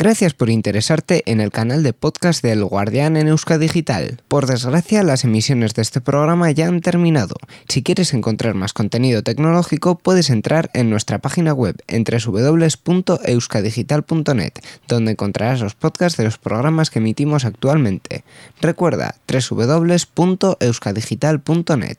Gracias por interesarte en el canal de podcast del Guardián en Digital. Por desgracia, las emisiones de este programa ya han terminado. Si quieres encontrar más contenido tecnológico, puedes entrar en nuestra página web en www.euskadigital.net, donde encontrarás los podcasts de los programas que emitimos actualmente. Recuerda www.euskadigital.net.